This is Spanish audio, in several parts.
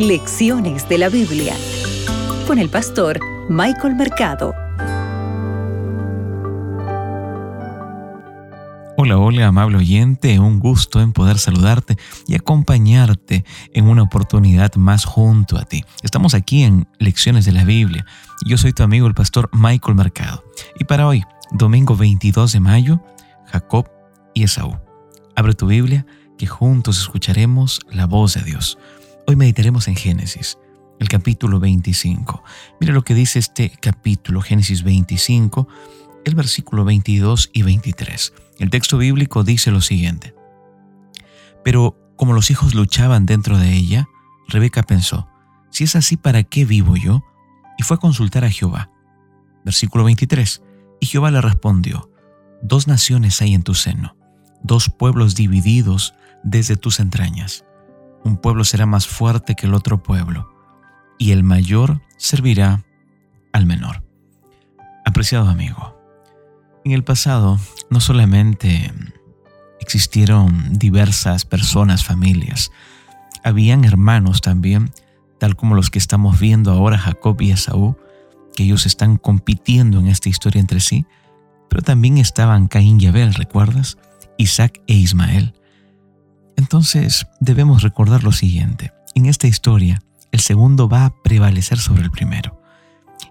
Lecciones de la Biblia con el pastor Michael Mercado. Hola, hola, amable oyente, un gusto en poder saludarte y acompañarte en una oportunidad más junto a ti. Estamos aquí en Lecciones de la Biblia. Yo soy tu amigo el pastor Michael Mercado. Y para hoy, domingo 22 de mayo, Jacob y Esaú. Abre tu Biblia que juntos escucharemos la voz de Dios. Hoy meditaremos en Génesis, el capítulo 25. Mira lo que dice este capítulo, Génesis 25, el versículo 22 y 23. El texto bíblico dice lo siguiente. Pero como los hijos luchaban dentro de ella, Rebeca pensó, si es así, ¿para qué vivo yo? Y fue a consultar a Jehová. Versículo 23. Y Jehová le respondió, dos naciones hay en tu seno, dos pueblos divididos desde tus entrañas. Un pueblo será más fuerte que el otro pueblo, y el mayor servirá al menor. Apreciado amigo, en el pasado no solamente existieron diversas personas, familias, habían hermanos también, tal como los que estamos viendo ahora, Jacob y Esaú, que ellos están compitiendo en esta historia entre sí, pero también estaban Caín y Abel, ¿recuerdas? Isaac e Ismael. Entonces debemos recordar lo siguiente. En esta historia, el segundo va a prevalecer sobre el primero.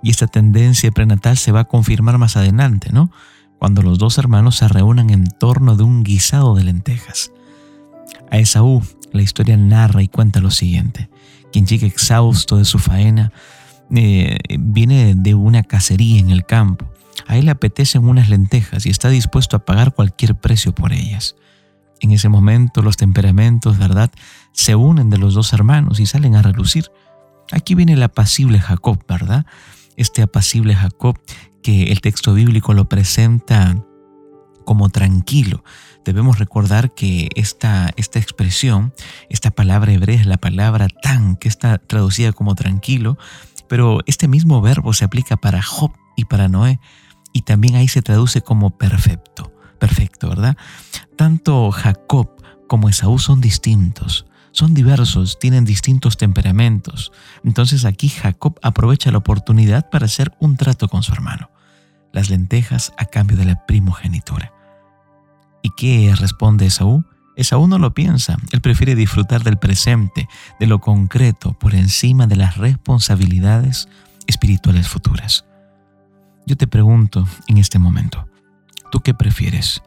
Y esta tendencia prenatal se va a confirmar más adelante, ¿no? Cuando los dos hermanos se reúnan en torno de un guisado de lentejas. A Esaú, la historia narra y cuenta lo siguiente. Quien llega exhausto de su faena, eh, viene de una cacería en el campo. A él le apetecen unas lentejas y está dispuesto a pagar cualquier precio por ellas. En ese momento los temperamentos, ¿verdad?, se unen de los dos hermanos y salen a relucir. Aquí viene el apacible Jacob, ¿verdad? Este apacible Jacob que el texto bíblico lo presenta como tranquilo. Debemos recordar que esta, esta expresión, esta palabra hebrea es la palabra tan, que está traducida como tranquilo, pero este mismo verbo se aplica para Job y para Noé, y también ahí se traduce como perfecto perfecto, ¿verdad? Tanto Jacob como Esaú son distintos, son diversos, tienen distintos temperamentos. Entonces aquí Jacob aprovecha la oportunidad para hacer un trato con su hermano, las lentejas a cambio de la primogenitura. ¿Y qué responde Esaú? Esaú no lo piensa, él prefiere disfrutar del presente, de lo concreto, por encima de las responsabilidades espirituales futuras. Yo te pregunto en este momento, ¿Tú qué prefieres?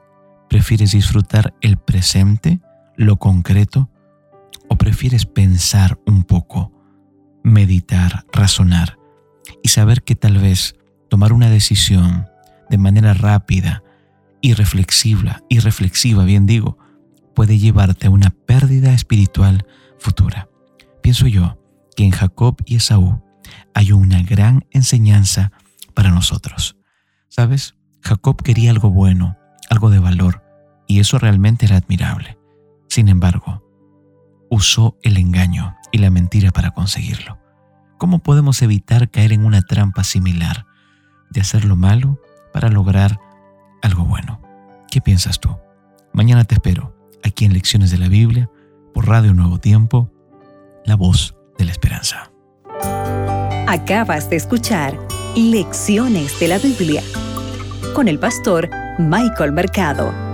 ¿Prefieres disfrutar el presente, lo concreto? ¿O prefieres pensar un poco, meditar, razonar y saber que tal vez tomar una decisión de manera rápida y reflexiva, y reflexiva, bien digo, puede llevarte a una pérdida espiritual futura? Pienso yo que en Jacob y Esaú hay una gran enseñanza para nosotros. ¿Sabes? Jacob quería algo bueno, algo de valor, y eso realmente era admirable. Sin embargo, usó el engaño y la mentira para conseguirlo. ¿Cómo podemos evitar caer en una trampa similar de hacer lo malo para lograr algo bueno? ¿Qué piensas tú? Mañana te espero aquí en Lecciones de la Biblia por Radio Nuevo Tiempo, la voz de la esperanza. Acabas de escuchar Lecciones de la Biblia con el pastor Michael Mercado.